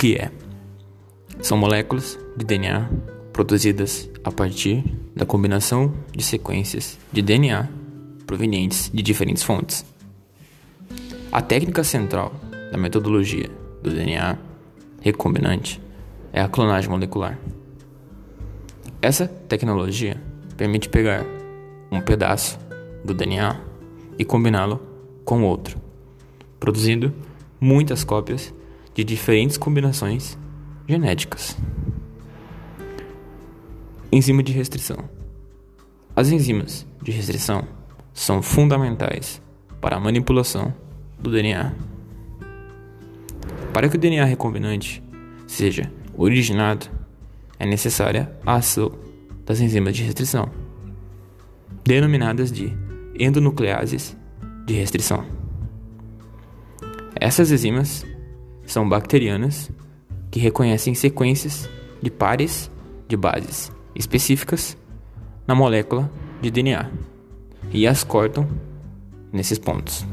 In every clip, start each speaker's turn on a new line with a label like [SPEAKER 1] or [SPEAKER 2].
[SPEAKER 1] que é? São moléculas de DNA produzidas a partir da combinação de sequências de DNA provenientes de diferentes fontes. A técnica central da metodologia do DNA recombinante é a clonagem molecular. Essa tecnologia permite pegar um pedaço do DNA e combiná-lo com outro, produzindo muitas cópias de diferentes combinações genéticas. Enzima de restrição. As enzimas de restrição são fundamentais para a manipulação do DNA. Para que o DNA recombinante seja originado, é necessária a ação das enzimas de restrição, denominadas de endonucleases de restrição. Essas enzimas são bacterianas que reconhecem sequências de pares de bases específicas na molécula de DNA e as cortam nesses pontos.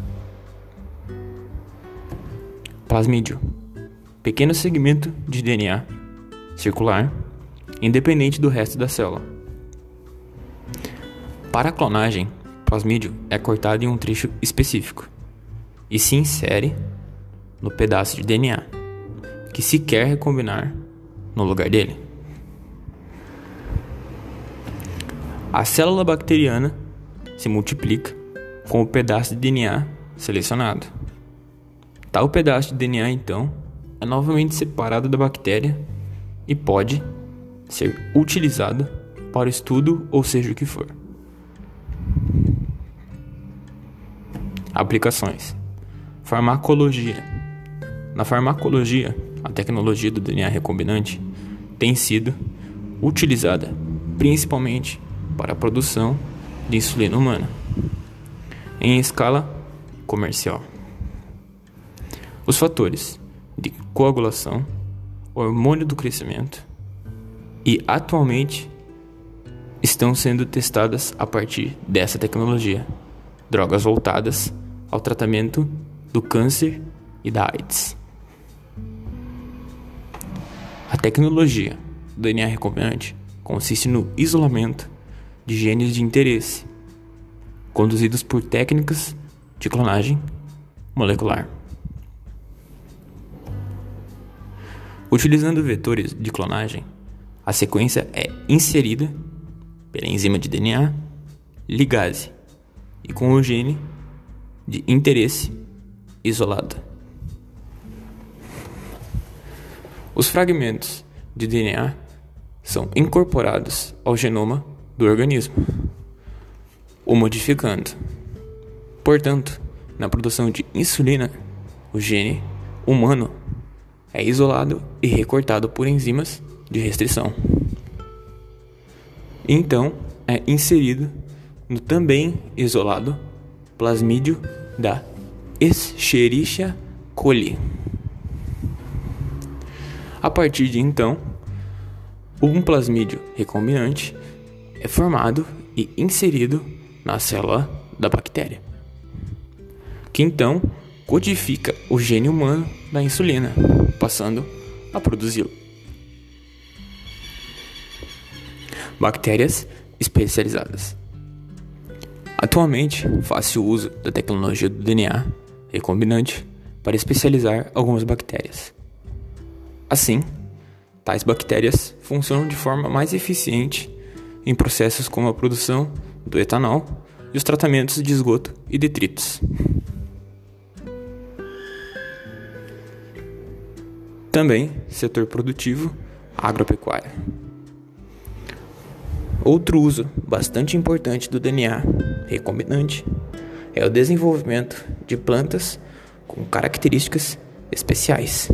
[SPEAKER 1] Plasmídio pequeno segmento de DNA circular, independente do resto da célula. Para a clonagem, plasmídio é cortado em um trecho específico e se insere no pedaço de DNA que se quer recombinar no lugar dele. A célula bacteriana se multiplica com o pedaço de DNA selecionado. Tal pedaço de DNA, então, é novamente separado da bactéria e pode ser utilizado para o estudo ou seja o que for. Aplicações: Farmacologia. Na farmacologia, a tecnologia do DNA recombinante tem sido utilizada principalmente para a produção de insulina humana em escala comercial. Os fatores de coagulação, hormônio do crescimento e atualmente estão sendo testadas a partir dessa tecnologia. Drogas voltadas ao tratamento do câncer e da AIDS. A tecnologia do DNA recombinante consiste no isolamento de genes de interesse, conduzidos por técnicas de clonagem molecular. Utilizando vetores de clonagem, a sequência é inserida pela enzima de DNA ligase e com o gene de interesse isolado. Os fragmentos de DNA são incorporados ao genoma do organismo, o modificando. Portanto, na produção de insulina, o gene humano é isolado e recortado por enzimas de restrição. Então, é inserido no também isolado plasmídio da Escherichia coli. A partir de então, um plasmídio recombinante é formado e inserido na célula da bactéria, que então codifica o gene humano da insulina, passando a produzi-lo. Bactérias especializadas. Atualmente, faz-se o uso da tecnologia do DNA recombinante para especializar algumas bactérias. Assim, tais bactérias funcionam de forma mais eficiente em processos como a produção do etanol e os tratamentos de esgoto e detritos. Também setor produtivo, agropecuária. Outro uso bastante importante do DNA recombinante é o desenvolvimento de plantas com características especiais.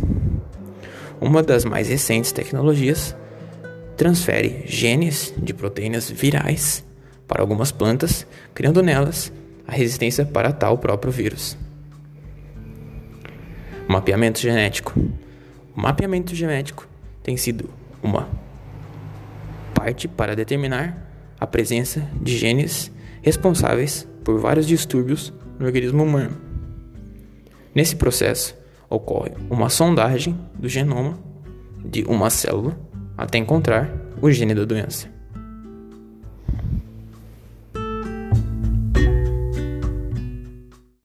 [SPEAKER 1] Uma das mais recentes tecnologias transfere genes de proteínas virais para algumas plantas, criando nelas a resistência para tal próprio vírus. Mapeamento genético. O mapeamento genético tem sido uma parte para determinar a presença de genes responsáveis por vários distúrbios no organismo humano. Nesse processo, ocorre uma sondagem do genoma de uma célula até encontrar o gene da doença.